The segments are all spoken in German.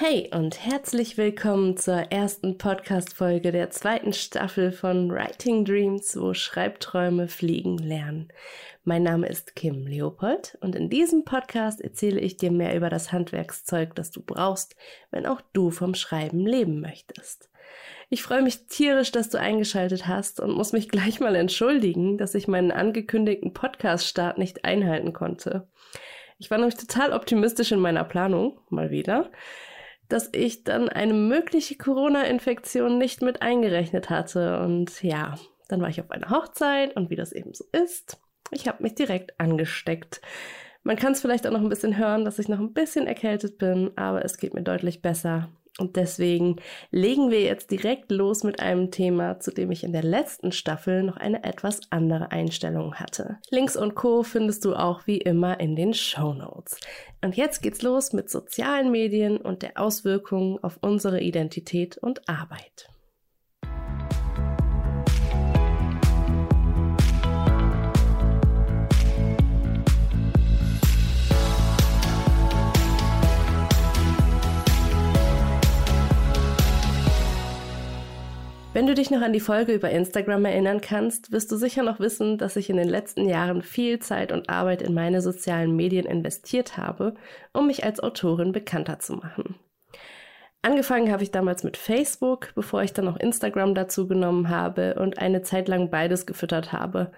Hey und herzlich willkommen zur ersten Podcast-Folge der zweiten Staffel von Writing Dreams, wo Schreibträume fliegen lernen. Mein Name ist Kim Leopold und in diesem Podcast erzähle ich dir mehr über das Handwerkszeug, das du brauchst, wenn auch du vom Schreiben leben möchtest. Ich freue mich tierisch, dass du eingeschaltet hast und muss mich gleich mal entschuldigen, dass ich meinen angekündigten Podcast-Start nicht einhalten konnte. Ich war nämlich total optimistisch in meiner Planung, mal wieder dass ich dann eine mögliche Corona-Infektion nicht mit eingerechnet hatte. Und ja, dann war ich auf einer Hochzeit und wie das eben so ist, ich habe mich direkt angesteckt. Man kann es vielleicht auch noch ein bisschen hören, dass ich noch ein bisschen erkältet bin, aber es geht mir deutlich besser. Und deswegen legen wir jetzt direkt los mit einem Thema, zu dem ich in der letzten Staffel noch eine etwas andere Einstellung hatte. Links und Co findest du auch wie immer in den Show Notes. Und jetzt geht's los mit sozialen Medien und der Auswirkungen auf unsere Identität und Arbeit. Wenn du dich noch an die Folge über Instagram erinnern kannst, wirst du sicher noch wissen, dass ich in den letzten Jahren viel Zeit und Arbeit in meine sozialen Medien investiert habe, um mich als Autorin bekannter zu machen. Angefangen habe ich damals mit Facebook, bevor ich dann noch Instagram dazu genommen habe und eine Zeit lang beides gefüttert habe.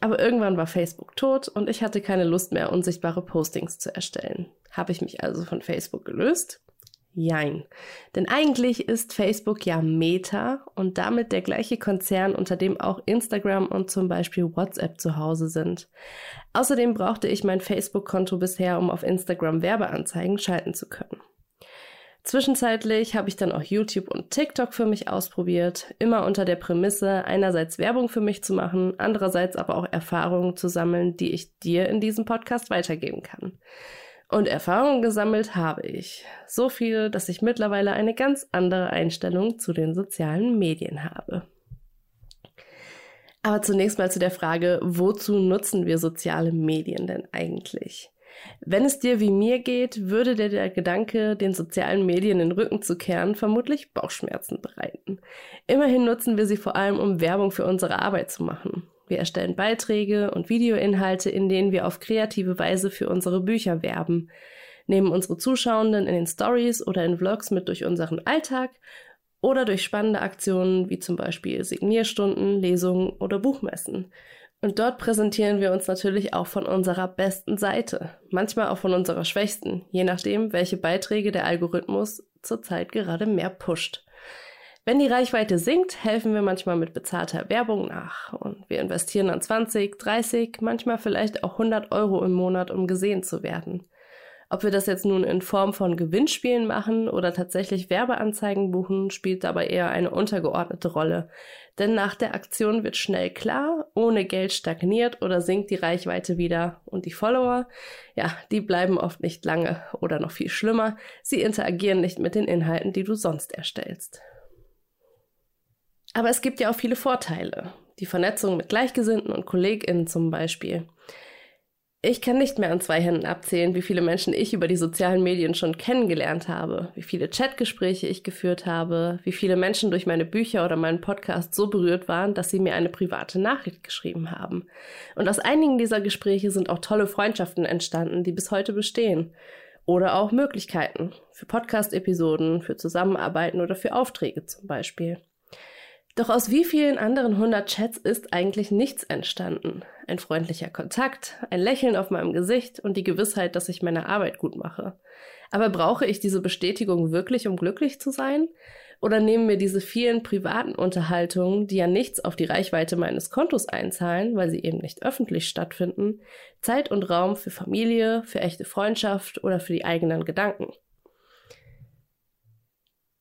Aber irgendwann war Facebook tot und ich hatte keine Lust mehr, unsichtbare Postings zu erstellen. Habe ich mich also von Facebook gelöst Jein. Denn eigentlich ist Facebook ja Meta und damit der gleiche Konzern, unter dem auch Instagram und zum Beispiel WhatsApp zu Hause sind. Außerdem brauchte ich mein Facebook-Konto bisher, um auf Instagram Werbeanzeigen schalten zu können. Zwischenzeitlich habe ich dann auch YouTube und TikTok für mich ausprobiert, immer unter der Prämisse, einerseits Werbung für mich zu machen, andererseits aber auch Erfahrungen zu sammeln, die ich dir in diesem Podcast weitergeben kann. Und Erfahrungen gesammelt habe ich. So viel, dass ich mittlerweile eine ganz andere Einstellung zu den sozialen Medien habe. Aber zunächst mal zu der Frage, wozu nutzen wir soziale Medien denn eigentlich? Wenn es dir wie mir geht, würde dir der Gedanke, den sozialen Medien den Rücken zu kehren, vermutlich Bauchschmerzen bereiten. Immerhin nutzen wir sie vor allem, um Werbung für unsere Arbeit zu machen. Wir erstellen Beiträge und Videoinhalte, in denen wir auf kreative Weise für unsere Bücher werben, nehmen unsere Zuschauenden in den Stories oder in Vlogs mit durch unseren Alltag oder durch spannende Aktionen wie zum Beispiel Signierstunden, Lesungen oder Buchmessen. Und dort präsentieren wir uns natürlich auch von unserer besten Seite, manchmal auch von unserer schwächsten, je nachdem, welche Beiträge der Algorithmus zurzeit gerade mehr pusht. Wenn die Reichweite sinkt, helfen wir manchmal mit bezahlter Werbung nach und wir investieren dann 20, 30, manchmal vielleicht auch 100 Euro im Monat, um gesehen zu werden. Ob wir das jetzt nun in Form von Gewinnspielen machen oder tatsächlich Werbeanzeigen buchen, spielt dabei eher eine untergeordnete Rolle. Denn nach der Aktion wird schnell klar, ohne Geld stagniert oder sinkt die Reichweite wieder. Und die Follower, ja, die bleiben oft nicht lange oder noch viel schlimmer, sie interagieren nicht mit den Inhalten, die du sonst erstellst. Aber es gibt ja auch viele Vorteile. Die Vernetzung mit Gleichgesinnten und KollegInnen zum Beispiel. Ich kann nicht mehr an zwei Händen abzählen, wie viele Menschen ich über die sozialen Medien schon kennengelernt habe, wie viele Chatgespräche ich geführt habe, wie viele Menschen durch meine Bücher oder meinen Podcast so berührt waren, dass sie mir eine private Nachricht geschrieben haben. Und aus einigen dieser Gespräche sind auch tolle Freundschaften entstanden, die bis heute bestehen. Oder auch Möglichkeiten für Podcast-Episoden, für Zusammenarbeiten oder für Aufträge zum Beispiel. Doch aus wie vielen anderen hundert Chats ist eigentlich nichts entstanden? Ein freundlicher Kontakt, ein Lächeln auf meinem Gesicht und die Gewissheit, dass ich meine Arbeit gut mache. Aber brauche ich diese Bestätigung wirklich, um glücklich zu sein? Oder nehmen mir diese vielen privaten Unterhaltungen, die ja nichts auf die Reichweite meines Kontos einzahlen, weil sie eben nicht öffentlich stattfinden, Zeit und Raum für Familie, für echte Freundschaft oder für die eigenen Gedanken?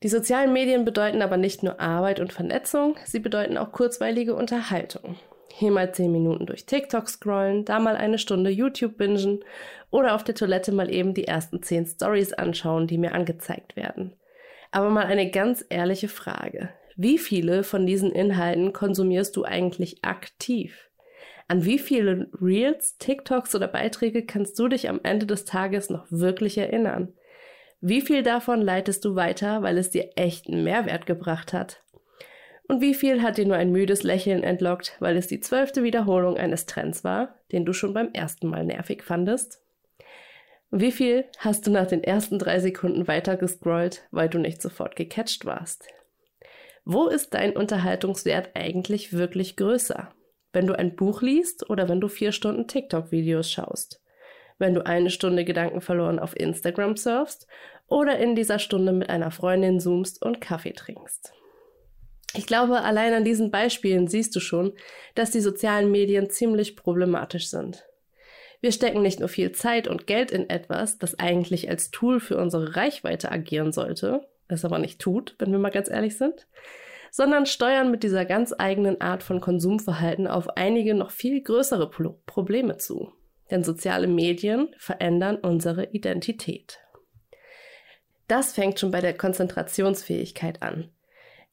Die sozialen Medien bedeuten aber nicht nur Arbeit und Vernetzung, sie bedeuten auch kurzweilige Unterhaltung. Hier mal zehn Minuten durch TikTok scrollen, da mal eine Stunde YouTube bingen oder auf der Toilette mal eben die ersten zehn Stories anschauen, die mir angezeigt werden. Aber mal eine ganz ehrliche Frage. Wie viele von diesen Inhalten konsumierst du eigentlich aktiv? An wie viele Reels, TikToks oder Beiträge kannst du dich am Ende des Tages noch wirklich erinnern? Wie viel davon leitest du weiter, weil es dir echten Mehrwert gebracht hat? Und wie viel hat dir nur ein müdes Lächeln entlockt, weil es die zwölfte Wiederholung eines Trends war, den du schon beim ersten Mal nervig fandest? Wie viel hast du nach den ersten drei Sekunden weiter gescrollt, weil du nicht sofort gecatcht warst? Wo ist dein Unterhaltungswert eigentlich wirklich größer? Wenn du ein Buch liest oder wenn du vier Stunden TikTok-Videos schaust? Wenn du eine Stunde Gedanken verloren auf Instagram surfst oder in dieser Stunde mit einer Freundin zoomst und Kaffee trinkst? Ich glaube, allein an diesen Beispielen siehst du schon, dass die sozialen Medien ziemlich problematisch sind. Wir stecken nicht nur viel Zeit und Geld in etwas, das eigentlich als Tool für unsere Reichweite agieren sollte, es aber nicht tut, wenn wir mal ganz ehrlich sind, sondern steuern mit dieser ganz eigenen Art von Konsumverhalten auf einige noch viel größere Pro Probleme zu. Denn soziale Medien verändern unsere Identität. Das fängt schon bei der Konzentrationsfähigkeit an.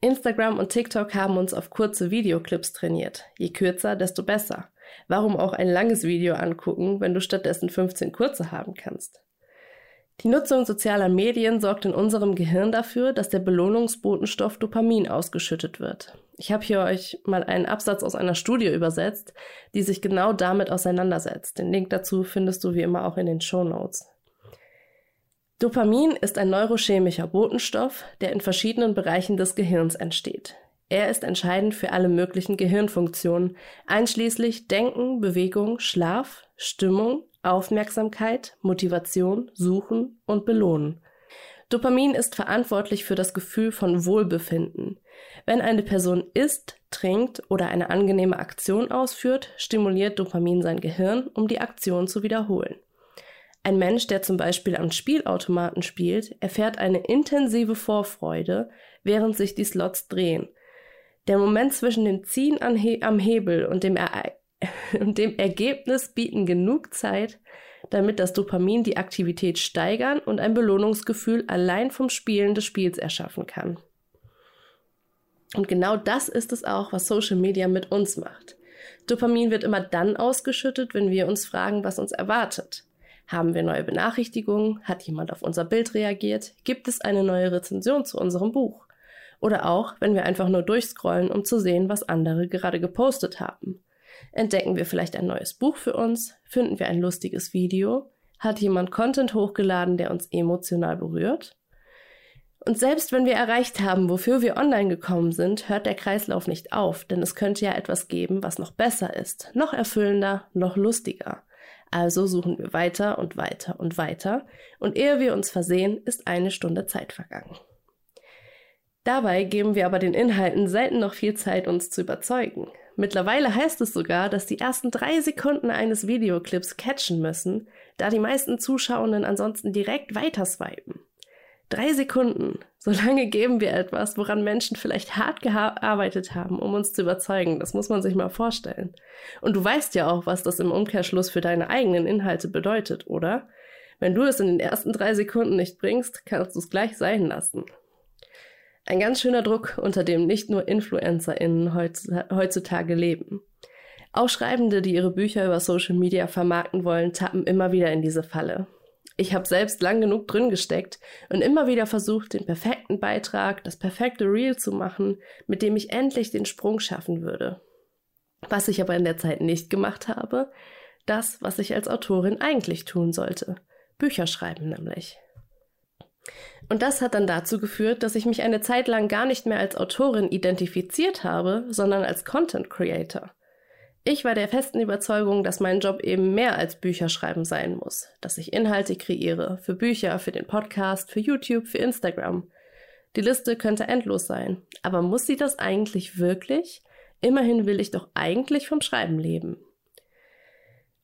Instagram und TikTok haben uns auf kurze Videoclips trainiert. Je kürzer, desto besser. Warum auch ein langes Video angucken, wenn du stattdessen 15 kurze haben kannst? Die Nutzung sozialer Medien sorgt in unserem Gehirn dafür, dass der Belohnungsbotenstoff Dopamin ausgeschüttet wird. Ich habe hier euch mal einen Absatz aus einer Studie übersetzt, die sich genau damit auseinandersetzt. Den Link dazu findest du wie immer auch in den Show Notes. Dopamin ist ein neurochemischer Botenstoff, der in verschiedenen Bereichen des Gehirns entsteht. Er ist entscheidend für alle möglichen Gehirnfunktionen, einschließlich Denken, Bewegung, Schlaf, Stimmung, Aufmerksamkeit, Motivation, Suchen und Belohnen. Dopamin ist verantwortlich für das Gefühl von Wohlbefinden. Wenn eine Person isst, trinkt oder eine angenehme Aktion ausführt, stimuliert Dopamin sein Gehirn, um die Aktion zu wiederholen. Ein Mensch, der zum Beispiel am Spielautomaten spielt, erfährt eine intensive Vorfreude, während sich die Slots drehen. Der Moment zwischen dem Ziehen He am Hebel und dem, und dem Ergebnis bieten genug Zeit, damit das Dopamin die Aktivität steigern und ein Belohnungsgefühl allein vom Spielen des Spiels erschaffen kann. Und genau das ist es auch, was Social Media mit uns macht. Dopamin wird immer dann ausgeschüttet, wenn wir uns fragen, was uns erwartet. Haben wir neue Benachrichtigungen? Hat jemand auf unser Bild reagiert? Gibt es eine neue Rezension zu unserem Buch? Oder auch, wenn wir einfach nur durchscrollen, um zu sehen, was andere gerade gepostet haben. Entdecken wir vielleicht ein neues Buch für uns? Finden wir ein lustiges Video? Hat jemand Content hochgeladen, der uns emotional berührt? Und selbst wenn wir erreicht haben, wofür wir online gekommen sind, hört der Kreislauf nicht auf, denn es könnte ja etwas geben, was noch besser ist, noch erfüllender, noch lustiger. Also suchen wir weiter und weiter und weiter, und ehe wir uns versehen, ist eine Stunde Zeit vergangen. Dabei geben wir aber den Inhalten selten noch viel Zeit, uns zu überzeugen. Mittlerweile heißt es sogar, dass die ersten drei Sekunden eines Videoclips catchen müssen, da die meisten Zuschauenden ansonsten direkt weiter swipen. Drei Sekunden. So lange geben wir etwas, woran Menschen vielleicht hart gearbeitet haben, um uns zu überzeugen. Das muss man sich mal vorstellen. Und du weißt ja auch, was das im Umkehrschluss für deine eigenen Inhalte bedeutet, oder? Wenn du es in den ersten drei Sekunden nicht bringst, kannst du es gleich sein lassen. Ein ganz schöner Druck, unter dem nicht nur InfluencerInnen heutzutage leben. Auch Schreibende, die ihre Bücher über Social Media vermarkten wollen, tappen immer wieder in diese Falle. Ich habe selbst lang genug drin gesteckt und immer wieder versucht, den perfekten Beitrag, das perfekte Reel zu machen, mit dem ich endlich den Sprung schaffen würde. Was ich aber in der Zeit nicht gemacht habe, das, was ich als Autorin eigentlich tun sollte. Bücher schreiben nämlich. Und das hat dann dazu geführt, dass ich mich eine Zeit lang gar nicht mehr als Autorin identifiziert habe, sondern als Content Creator. Ich war der festen Überzeugung, dass mein Job eben mehr als Bücherschreiben sein muss, dass ich Inhalte kreiere, für Bücher, für den Podcast, für YouTube, für Instagram. Die Liste könnte endlos sein, aber muss sie das eigentlich wirklich? Immerhin will ich doch eigentlich vom Schreiben leben.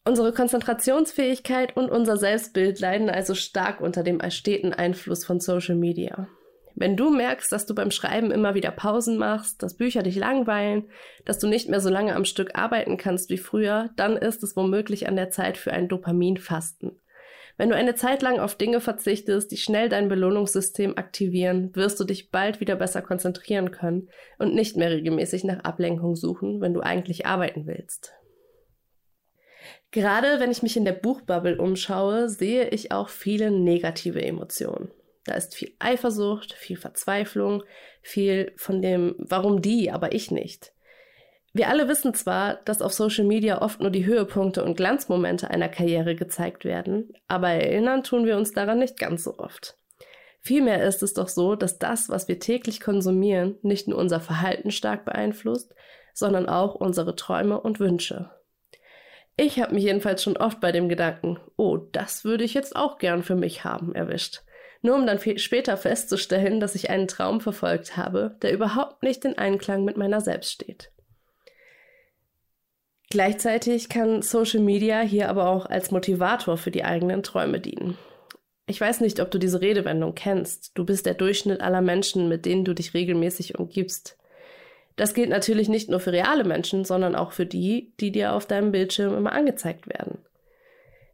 Unsere Konzentrationsfähigkeit und unser Selbstbild leiden also stark unter dem steten Einfluss von Social Media. Wenn du merkst, dass du beim Schreiben immer wieder Pausen machst, dass Bücher dich langweilen, dass du nicht mehr so lange am Stück arbeiten kannst wie früher, dann ist es womöglich an der Zeit für ein Dopaminfasten. Wenn du eine Zeit lang auf Dinge verzichtest, die schnell dein Belohnungssystem aktivieren, wirst du dich bald wieder besser konzentrieren können und nicht mehr regelmäßig nach Ablenkung suchen, wenn du eigentlich arbeiten willst. Gerade wenn ich mich in der Buchbubble umschaue, sehe ich auch viele negative Emotionen. Da ist viel Eifersucht, viel Verzweiflung, viel von dem, warum die, aber ich nicht. Wir alle wissen zwar, dass auf Social Media oft nur die Höhepunkte und Glanzmomente einer Karriere gezeigt werden, aber erinnern tun wir uns daran nicht ganz so oft. Vielmehr ist es doch so, dass das, was wir täglich konsumieren, nicht nur unser Verhalten stark beeinflusst, sondern auch unsere Träume und Wünsche. Ich habe mich jedenfalls schon oft bei dem Gedanken, oh, das würde ich jetzt auch gern für mich haben, erwischt. Nur um dann später festzustellen, dass ich einen Traum verfolgt habe, der überhaupt nicht in Einklang mit meiner selbst steht. Gleichzeitig kann Social Media hier aber auch als Motivator für die eigenen Träume dienen. Ich weiß nicht, ob du diese Redewendung kennst. Du bist der Durchschnitt aller Menschen, mit denen du dich regelmäßig umgibst. Das gilt natürlich nicht nur für reale Menschen, sondern auch für die, die dir auf deinem Bildschirm immer angezeigt werden.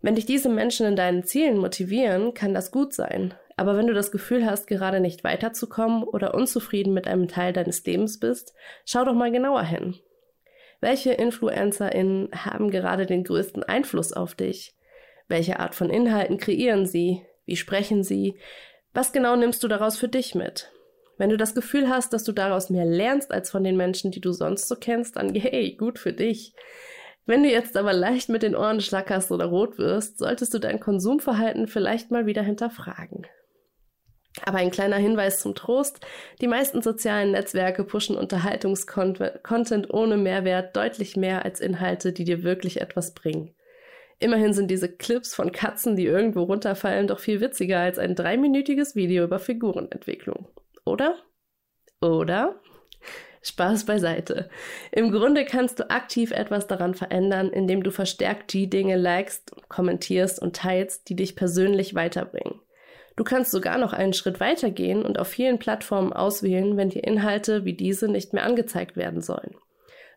Wenn dich diese Menschen in deinen Zielen motivieren, kann das gut sein. Aber wenn du das Gefühl hast, gerade nicht weiterzukommen oder unzufrieden mit einem Teil deines Lebens bist, schau doch mal genauer hin. Welche InfluencerInnen haben gerade den größten Einfluss auf dich? Welche Art von Inhalten kreieren sie? Wie sprechen sie? Was genau nimmst du daraus für dich mit? Wenn du das Gefühl hast, dass du daraus mehr lernst als von den Menschen, die du sonst so kennst, dann hey, gut für dich. Wenn du jetzt aber leicht mit den Ohren schlackerst oder rot wirst, solltest du dein Konsumverhalten vielleicht mal wieder hinterfragen. Aber ein kleiner Hinweis zum Trost. Die meisten sozialen Netzwerke pushen Unterhaltungskontent ohne Mehrwert deutlich mehr als Inhalte, die dir wirklich etwas bringen. Immerhin sind diese Clips von Katzen, die irgendwo runterfallen, doch viel witziger als ein dreiminütiges Video über Figurenentwicklung. Oder? Oder? Spaß beiseite. Im Grunde kannst du aktiv etwas daran verändern, indem du verstärkt die Dinge likest, kommentierst und teilst, die dich persönlich weiterbringen. Du kannst sogar noch einen Schritt weiter gehen und auf vielen Plattformen auswählen, wenn dir Inhalte wie diese nicht mehr angezeigt werden sollen.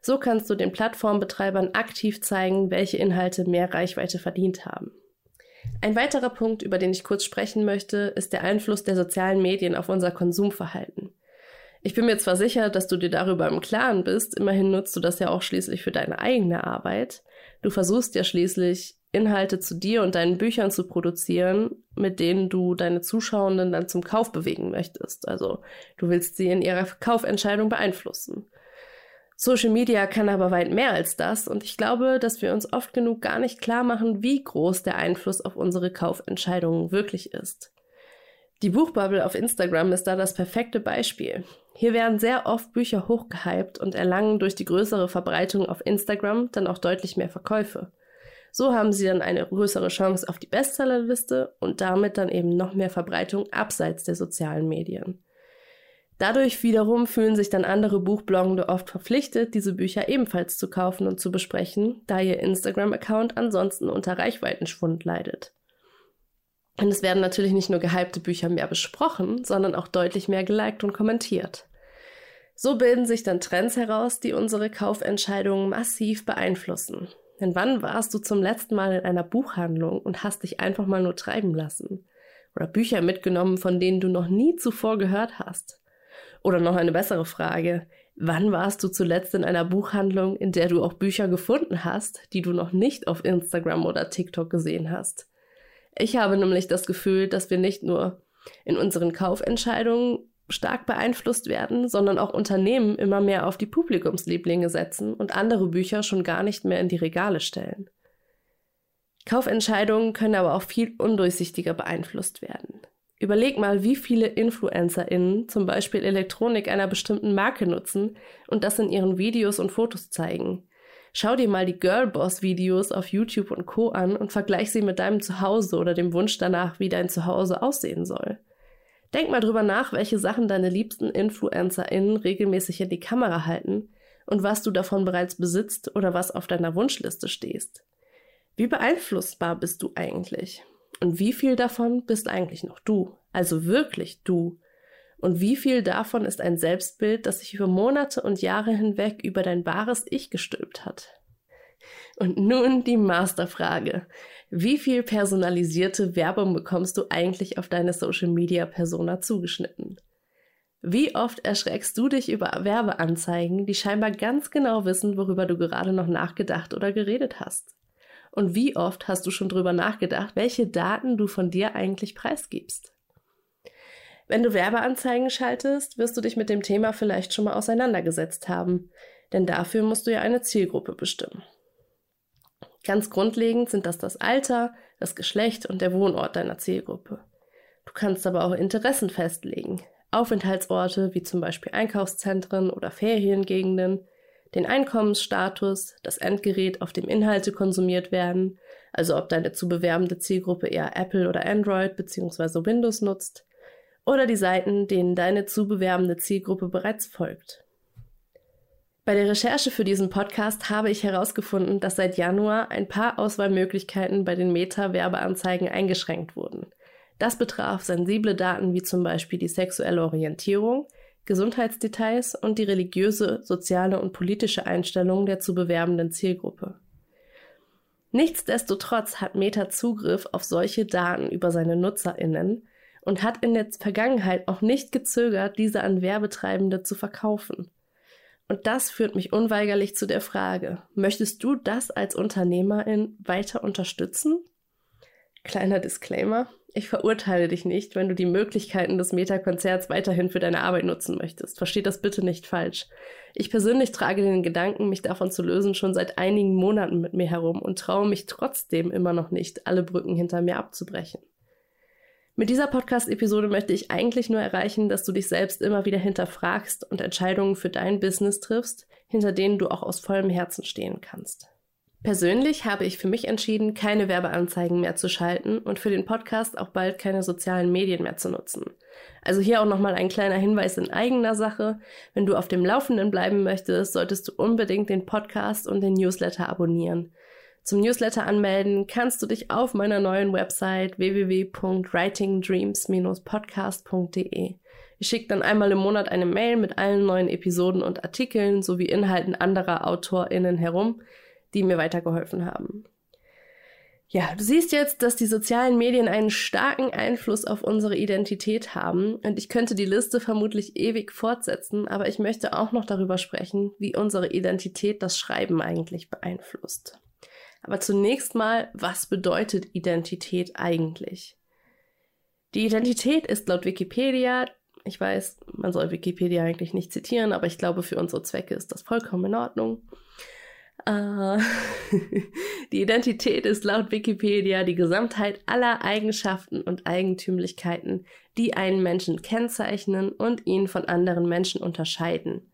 So kannst du den Plattformbetreibern aktiv zeigen, welche Inhalte mehr Reichweite verdient haben. Ein weiterer Punkt, über den ich kurz sprechen möchte, ist der Einfluss der sozialen Medien auf unser Konsumverhalten. Ich bin mir zwar sicher, dass du dir darüber im Klaren bist, immerhin nutzt du das ja auch schließlich für deine eigene Arbeit. Du versuchst ja schließlich Inhalte zu dir und deinen Büchern zu produzieren, mit denen du deine Zuschauenden dann zum Kauf bewegen möchtest. Also du willst sie in ihrer Kaufentscheidung beeinflussen. Social Media kann aber weit mehr als das und ich glaube, dass wir uns oft genug gar nicht klar machen, wie groß der Einfluss auf unsere Kaufentscheidungen wirklich ist. Die Buchbubble auf Instagram ist da das perfekte Beispiel. Hier werden sehr oft Bücher hochgehypt und erlangen durch die größere Verbreitung auf Instagram dann auch deutlich mehr Verkäufe. So haben sie dann eine größere Chance auf die Bestsellerliste und damit dann eben noch mehr Verbreitung abseits der sozialen Medien. Dadurch wiederum fühlen sich dann andere Buchbloggende oft verpflichtet, diese Bücher ebenfalls zu kaufen und zu besprechen, da ihr Instagram-Account ansonsten unter Reichweitenschwund leidet. Und es werden natürlich nicht nur gehypte Bücher mehr besprochen, sondern auch deutlich mehr geliked und kommentiert. So bilden sich dann Trends heraus, die unsere Kaufentscheidungen massiv beeinflussen. Denn wann warst du zum letzten Mal in einer Buchhandlung und hast dich einfach mal nur treiben lassen? Oder Bücher mitgenommen, von denen du noch nie zuvor gehört hast? Oder noch eine bessere Frage. Wann warst du zuletzt in einer Buchhandlung, in der du auch Bücher gefunden hast, die du noch nicht auf Instagram oder TikTok gesehen hast? Ich habe nämlich das Gefühl, dass wir nicht nur in unseren Kaufentscheidungen stark beeinflusst werden, sondern auch Unternehmen immer mehr auf die Publikumslieblinge setzen und andere Bücher schon gar nicht mehr in die Regale stellen. Kaufentscheidungen können aber auch viel undurchsichtiger beeinflusst werden. Überleg mal, wie viele InfluencerInnen zum Beispiel Elektronik einer bestimmten Marke nutzen und das in ihren Videos und Fotos zeigen. Schau dir mal die Girlboss-Videos auf YouTube und Co. an und vergleich sie mit deinem Zuhause oder dem Wunsch danach, wie dein Zuhause aussehen soll. Denk mal drüber nach, welche Sachen deine liebsten InfluencerInnen regelmäßig in die Kamera halten und was du davon bereits besitzt oder was auf deiner Wunschliste stehst. Wie beeinflussbar bist du eigentlich? Und wie viel davon bist eigentlich noch du? Also wirklich du? Und wie viel davon ist ein Selbstbild, das sich über Monate und Jahre hinweg über dein wahres Ich gestülpt hat? Und nun die Masterfrage. Wie viel personalisierte Werbung bekommst du eigentlich auf deine Social Media Persona zugeschnitten? Wie oft erschreckst du dich über Werbeanzeigen, die scheinbar ganz genau wissen, worüber du gerade noch nachgedacht oder geredet hast? Und wie oft hast du schon drüber nachgedacht, welche Daten du von dir eigentlich preisgibst? Wenn du Werbeanzeigen schaltest, wirst du dich mit dem Thema vielleicht schon mal auseinandergesetzt haben, denn dafür musst du ja eine Zielgruppe bestimmen. Ganz grundlegend sind das das Alter, das Geschlecht und der Wohnort deiner Zielgruppe. Du kannst aber auch Interessen festlegen, Aufenthaltsorte wie zum Beispiel Einkaufszentren oder Feriengegenden, den Einkommensstatus, das Endgerät, auf dem Inhalte konsumiert werden, also ob deine zu bewerbende Zielgruppe eher Apple oder Android bzw. Windows nutzt, oder die Seiten, denen deine zu bewerbende Zielgruppe bereits folgt. Bei der Recherche für diesen Podcast habe ich herausgefunden, dass seit Januar ein paar Auswahlmöglichkeiten bei den Meta-Werbeanzeigen eingeschränkt wurden. Das betraf sensible Daten wie zum Beispiel die sexuelle Orientierung, Gesundheitsdetails und die religiöse, soziale und politische Einstellung der zu bewerbenden Zielgruppe. Nichtsdestotrotz hat Meta Zugriff auf solche Daten über seine Nutzerinnen und hat in der Vergangenheit auch nicht gezögert, diese an Werbetreibende zu verkaufen. Und das führt mich unweigerlich zu der Frage, möchtest du das als Unternehmerin weiter unterstützen? Kleiner Disclaimer, ich verurteile dich nicht, wenn du die Möglichkeiten des Meta-Konzerts weiterhin für deine Arbeit nutzen möchtest. Versteht das bitte nicht falsch. Ich persönlich trage den Gedanken, mich davon zu lösen, schon seit einigen Monaten mit mir herum und traue mich trotzdem immer noch nicht, alle Brücken hinter mir abzubrechen. Mit dieser Podcast-Episode möchte ich eigentlich nur erreichen, dass du dich selbst immer wieder hinterfragst und Entscheidungen für dein Business triffst, hinter denen du auch aus vollem Herzen stehen kannst. Persönlich habe ich für mich entschieden, keine Werbeanzeigen mehr zu schalten und für den Podcast auch bald keine sozialen Medien mehr zu nutzen. Also hier auch nochmal ein kleiner Hinweis in eigener Sache. Wenn du auf dem Laufenden bleiben möchtest, solltest du unbedingt den Podcast und den Newsletter abonnieren. Zum Newsletter anmelden kannst du dich auf meiner neuen Website www.writingdreams-podcast.de. Ich schicke dann einmal im Monat eine Mail mit allen neuen Episoden und Artikeln sowie Inhalten anderer AutorInnen herum die mir weitergeholfen haben. Ja, du siehst jetzt, dass die sozialen Medien einen starken Einfluss auf unsere Identität haben und ich könnte die Liste vermutlich ewig fortsetzen, aber ich möchte auch noch darüber sprechen, wie unsere Identität das Schreiben eigentlich beeinflusst. Aber zunächst mal, was bedeutet Identität eigentlich? Die Identität ist laut Wikipedia, ich weiß, man soll Wikipedia eigentlich nicht zitieren, aber ich glaube, für unsere Zwecke ist das vollkommen in Ordnung. Uh, die Identität ist laut Wikipedia die Gesamtheit aller Eigenschaften und Eigentümlichkeiten, die einen Menschen kennzeichnen und ihn von anderen Menschen unterscheiden.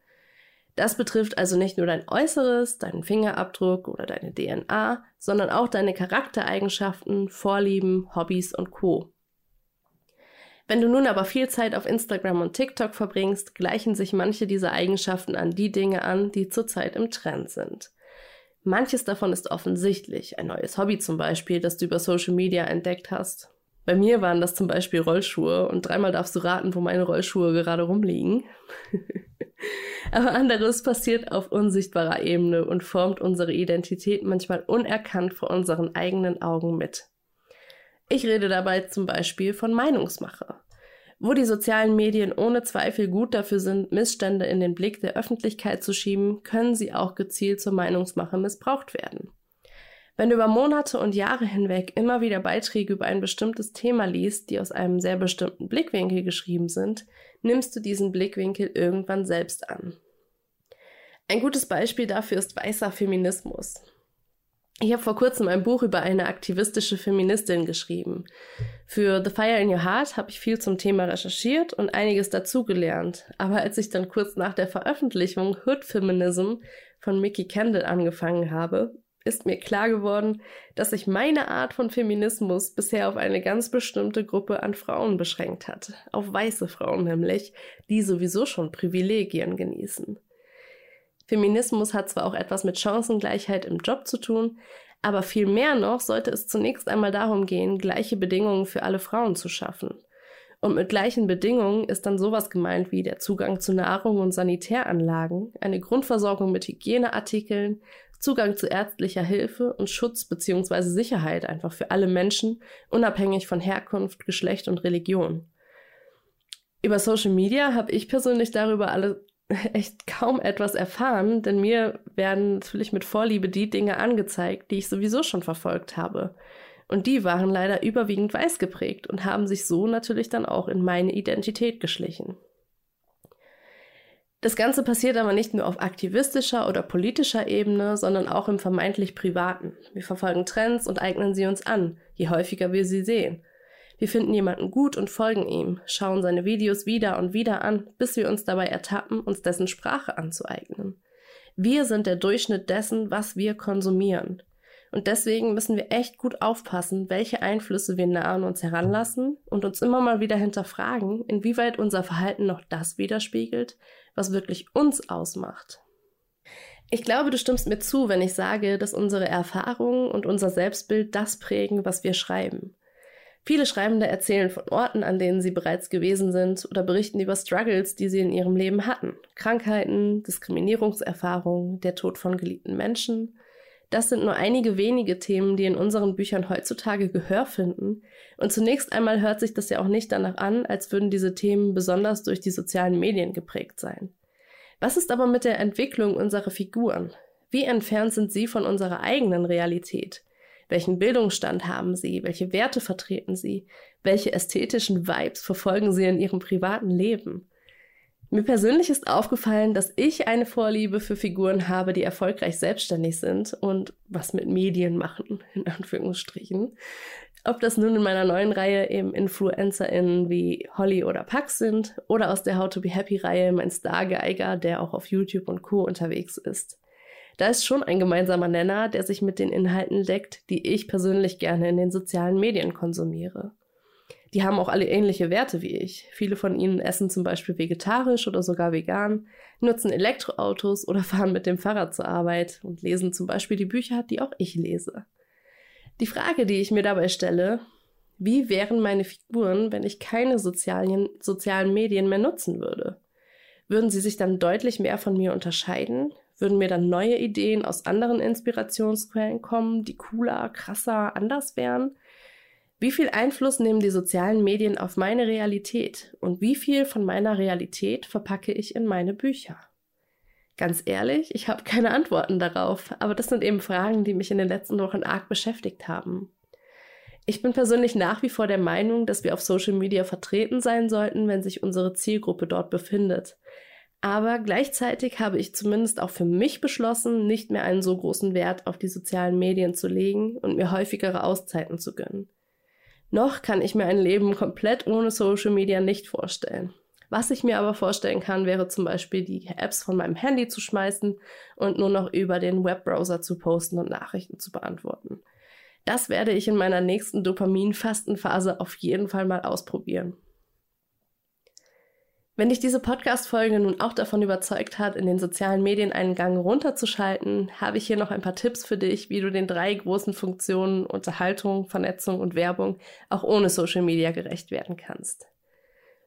Das betrifft also nicht nur dein Äußeres, deinen Fingerabdruck oder deine DNA, sondern auch deine Charaktereigenschaften, Vorlieben, Hobbys und Co. Wenn du nun aber viel Zeit auf Instagram und TikTok verbringst, gleichen sich manche dieser Eigenschaften an die Dinge an, die zurzeit im Trend sind. Manches davon ist offensichtlich, ein neues Hobby zum Beispiel, das du über Social Media entdeckt hast. Bei mir waren das zum Beispiel Rollschuhe und dreimal darfst du raten, wo meine Rollschuhe gerade rumliegen. Aber anderes passiert auf unsichtbarer Ebene und formt unsere Identität manchmal unerkannt vor unseren eigenen Augen mit. Ich rede dabei zum Beispiel von Meinungsmache. Wo die sozialen Medien ohne Zweifel gut dafür sind, Missstände in den Blick der Öffentlichkeit zu schieben, können sie auch gezielt zur Meinungsmache missbraucht werden. Wenn du über Monate und Jahre hinweg immer wieder Beiträge über ein bestimmtes Thema liest, die aus einem sehr bestimmten Blickwinkel geschrieben sind, nimmst du diesen Blickwinkel irgendwann selbst an. Ein gutes Beispiel dafür ist weißer Feminismus. Ich habe vor kurzem ein Buch über eine aktivistische Feministin geschrieben. Für The Fire in Your Heart habe ich viel zum Thema recherchiert und einiges dazugelernt. Aber als ich dann kurz nach der Veröffentlichung Hood Feminism von Mickey Kendall angefangen habe, ist mir klar geworden, dass sich meine Art von Feminismus bisher auf eine ganz bestimmte Gruppe an Frauen beschränkt hat. Auf weiße Frauen nämlich, die sowieso schon Privilegien genießen. Feminismus hat zwar auch etwas mit Chancengleichheit im Job zu tun, aber viel mehr noch sollte es zunächst einmal darum gehen, gleiche Bedingungen für alle Frauen zu schaffen. Und mit gleichen Bedingungen ist dann sowas gemeint wie der Zugang zu Nahrung und Sanitäranlagen, eine Grundversorgung mit Hygieneartikeln, Zugang zu ärztlicher Hilfe und Schutz bzw. Sicherheit einfach für alle Menschen, unabhängig von Herkunft, Geschlecht und Religion. Über Social Media habe ich persönlich darüber alle echt kaum etwas erfahren, denn mir werden natürlich mit Vorliebe die Dinge angezeigt, die ich sowieso schon verfolgt habe. Und die waren leider überwiegend weiß geprägt und haben sich so natürlich dann auch in meine Identität geschlichen. Das Ganze passiert aber nicht nur auf aktivistischer oder politischer Ebene, sondern auch im vermeintlich privaten. Wir verfolgen Trends und eignen sie uns an, je häufiger wir sie sehen. Wir finden jemanden gut und folgen ihm, schauen seine Videos wieder und wieder an, bis wir uns dabei ertappen, uns dessen Sprache anzueignen. Wir sind der Durchschnitt dessen, was wir konsumieren. Und deswegen müssen wir echt gut aufpassen, welche Einflüsse wir nah an uns heranlassen und uns immer mal wieder hinterfragen, inwieweit unser Verhalten noch das widerspiegelt, was wirklich uns ausmacht. Ich glaube, du stimmst mir zu, wenn ich sage, dass unsere Erfahrungen und unser Selbstbild das prägen, was wir schreiben. Viele Schreibende erzählen von Orten, an denen sie bereits gewesen sind oder berichten über Struggles, die sie in ihrem Leben hatten. Krankheiten, Diskriminierungserfahrungen, der Tod von geliebten Menschen, das sind nur einige wenige Themen, die in unseren Büchern heutzutage Gehör finden. Und zunächst einmal hört sich das ja auch nicht danach an, als würden diese Themen besonders durch die sozialen Medien geprägt sein. Was ist aber mit der Entwicklung unserer Figuren? Wie entfernt sind sie von unserer eigenen Realität? Welchen Bildungsstand haben sie? Welche Werte vertreten sie? Welche ästhetischen Vibes verfolgen sie in ihrem privaten Leben? Mir persönlich ist aufgefallen, dass ich eine Vorliebe für Figuren habe, die erfolgreich selbstständig sind und was mit Medien machen, in Anführungsstrichen. Ob das nun in meiner neuen Reihe eben InfluencerInnen wie Holly oder Pax sind oder aus der How to Be Happy Reihe mein Stargeiger, der auch auf YouTube und Co. unterwegs ist. Da ist schon ein gemeinsamer Nenner, der sich mit den Inhalten deckt, die ich persönlich gerne in den sozialen Medien konsumiere. Die haben auch alle ähnliche Werte wie ich. Viele von ihnen essen zum Beispiel vegetarisch oder sogar vegan, nutzen Elektroautos oder fahren mit dem Fahrrad zur Arbeit und lesen zum Beispiel die Bücher, die auch ich lese. Die Frage, die ich mir dabei stelle, wie wären meine Figuren, wenn ich keine sozialen, sozialen Medien mehr nutzen würde? Würden sie sich dann deutlich mehr von mir unterscheiden? Würden mir dann neue Ideen aus anderen Inspirationsquellen kommen, die cooler, krasser, anders wären? Wie viel Einfluss nehmen die sozialen Medien auf meine Realität und wie viel von meiner Realität verpacke ich in meine Bücher? Ganz ehrlich, ich habe keine Antworten darauf, aber das sind eben Fragen, die mich in den letzten Wochen arg beschäftigt haben. Ich bin persönlich nach wie vor der Meinung, dass wir auf Social Media vertreten sein sollten, wenn sich unsere Zielgruppe dort befindet. Aber gleichzeitig habe ich zumindest auch für mich beschlossen, nicht mehr einen so großen Wert auf die sozialen Medien zu legen und mir häufigere Auszeiten zu gönnen. Noch kann ich mir ein Leben komplett ohne Social Media nicht vorstellen. Was ich mir aber vorstellen kann, wäre zum Beispiel die Apps von meinem Handy zu schmeißen und nur noch über den Webbrowser zu posten und Nachrichten zu beantworten. Das werde ich in meiner nächsten Dopamin-Fastenphase auf jeden Fall mal ausprobieren. Wenn dich diese Podcast-Folge nun auch davon überzeugt hat, in den sozialen Medien einen Gang runterzuschalten, habe ich hier noch ein paar Tipps für dich, wie du den drei großen Funktionen Unterhaltung, Vernetzung und Werbung auch ohne Social Media gerecht werden kannst.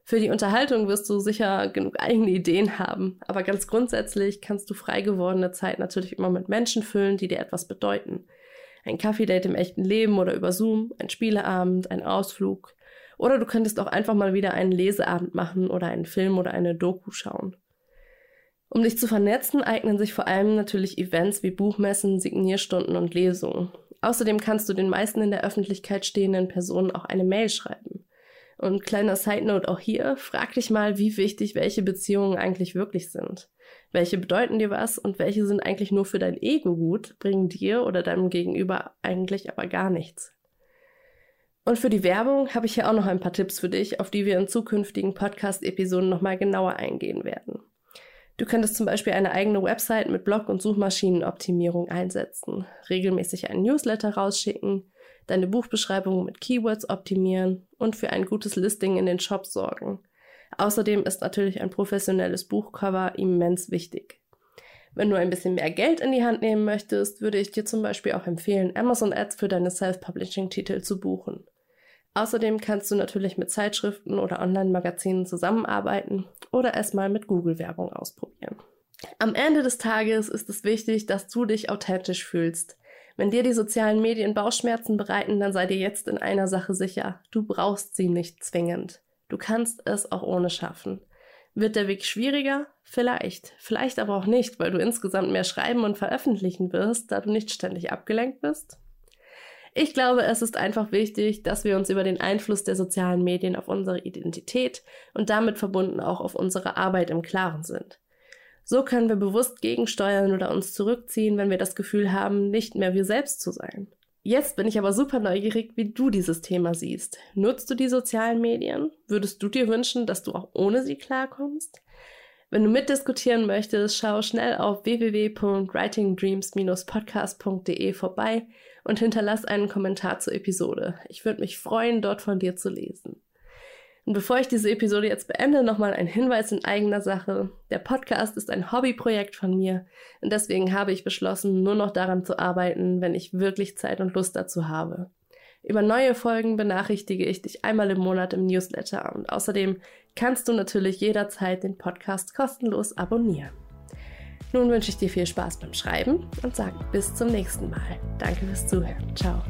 Für die Unterhaltung wirst du sicher genug eigene Ideen haben, aber ganz grundsätzlich kannst du frei gewordene Zeit natürlich immer mit Menschen füllen, die dir etwas bedeuten. Ein Kaffee-Date im echten Leben oder über Zoom, ein Spieleabend, ein Ausflug, oder du könntest auch einfach mal wieder einen Leseabend machen oder einen Film oder eine Doku schauen. Um dich zu vernetzen, eignen sich vor allem natürlich Events wie Buchmessen, Signierstunden und Lesungen. Außerdem kannst du den meisten in der Öffentlichkeit stehenden Personen auch eine Mail schreiben. Und kleiner Side Note auch hier, frag dich mal, wie wichtig welche Beziehungen eigentlich wirklich sind. Welche bedeuten dir was und welche sind eigentlich nur für dein Ego gut, bringen dir oder deinem Gegenüber eigentlich aber gar nichts. Und für die Werbung habe ich hier auch noch ein paar Tipps für dich, auf die wir in zukünftigen Podcast-Episoden nochmal genauer eingehen werden. Du könntest zum Beispiel eine eigene Website mit Blog- und Suchmaschinenoptimierung einsetzen, regelmäßig einen Newsletter rausschicken, deine Buchbeschreibung mit Keywords optimieren und für ein gutes Listing in den Shops sorgen. Außerdem ist natürlich ein professionelles Buchcover immens wichtig. Wenn du ein bisschen mehr Geld in die Hand nehmen möchtest, würde ich dir zum Beispiel auch empfehlen, Amazon Ads für deine Self-Publishing-Titel zu buchen. Außerdem kannst du natürlich mit Zeitschriften oder Online-Magazinen zusammenarbeiten oder es mal mit Google-Werbung ausprobieren. Am Ende des Tages ist es wichtig, dass du dich authentisch fühlst. Wenn dir die sozialen Medien Bauchschmerzen bereiten, dann sei dir jetzt in einer Sache sicher. Du brauchst sie nicht zwingend. Du kannst es auch ohne schaffen. Wird der Weg schwieriger? Vielleicht. Vielleicht aber auch nicht, weil du insgesamt mehr schreiben und veröffentlichen wirst, da du nicht ständig abgelenkt bist. Ich glaube, es ist einfach wichtig, dass wir uns über den Einfluss der sozialen Medien auf unsere Identität und damit verbunden auch auf unsere Arbeit im Klaren sind. So können wir bewusst gegensteuern oder uns zurückziehen, wenn wir das Gefühl haben, nicht mehr wir selbst zu sein. Jetzt bin ich aber super neugierig, wie du dieses Thema siehst. Nutzt du die sozialen Medien? Würdest du dir wünschen, dass du auch ohne sie klarkommst? Wenn du mitdiskutieren möchtest, schau schnell auf www.writingdreams-podcast.de vorbei und hinterlass einen Kommentar zur Episode. Ich würde mich freuen, dort von dir zu lesen. Und bevor ich diese Episode jetzt beende, nochmal ein Hinweis in eigener Sache. Der Podcast ist ein Hobbyprojekt von mir und deswegen habe ich beschlossen, nur noch daran zu arbeiten, wenn ich wirklich Zeit und Lust dazu habe. Über neue Folgen benachrichtige ich dich einmal im Monat im Newsletter und außerdem kannst du natürlich jederzeit den Podcast kostenlos abonnieren. Nun wünsche ich dir viel Spaß beim Schreiben und sage bis zum nächsten Mal. Danke fürs Zuhören. Ciao.